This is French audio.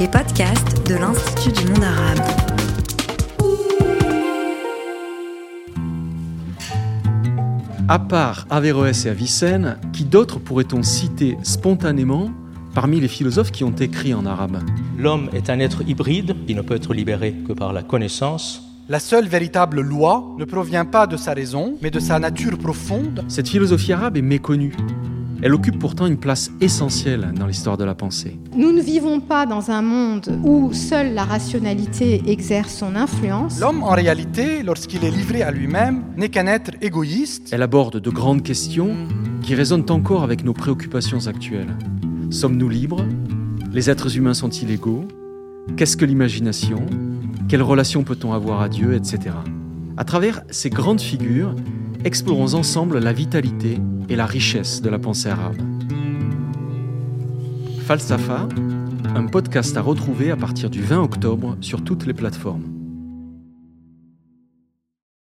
les podcasts de l'Institut du monde arabe. À part Averroès et Avicenne, qui d'autres pourrait-on citer spontanément parmi les philosophes qui ont écrit en arabe? L'homme est un être hybride qui ne peut être libéré que par la connaissance. La seule véritable loi ne provient pas de sa raison, mais de sa nature profonde. Cette philosophie arabe est méconnue. Elle occupe pourtant une place essentielle dans l'histoire de la pensée. Nous ne vivons pas dans un monde où seule la rationalité exerce son influence. L'homme, en réalité, lorsqu'il est livré à lui-même, n'est qu'un être égoïste. Elle aborde de grandes questions qui résonnent encore avec nos préoccupations actuelles. Sommes-nous libres? Les êtres humains sont-ils égaux? Qu'est-ce que l'imagination? Quelle relation peut-on avoir à Dieu Etc. À travers ces grandes figures, explorons ensemble la vitalité et la richesse de la pensée arabe. Falsafa, un podcast à retrouver à partir du 20 octobre sur toutes les plateformes.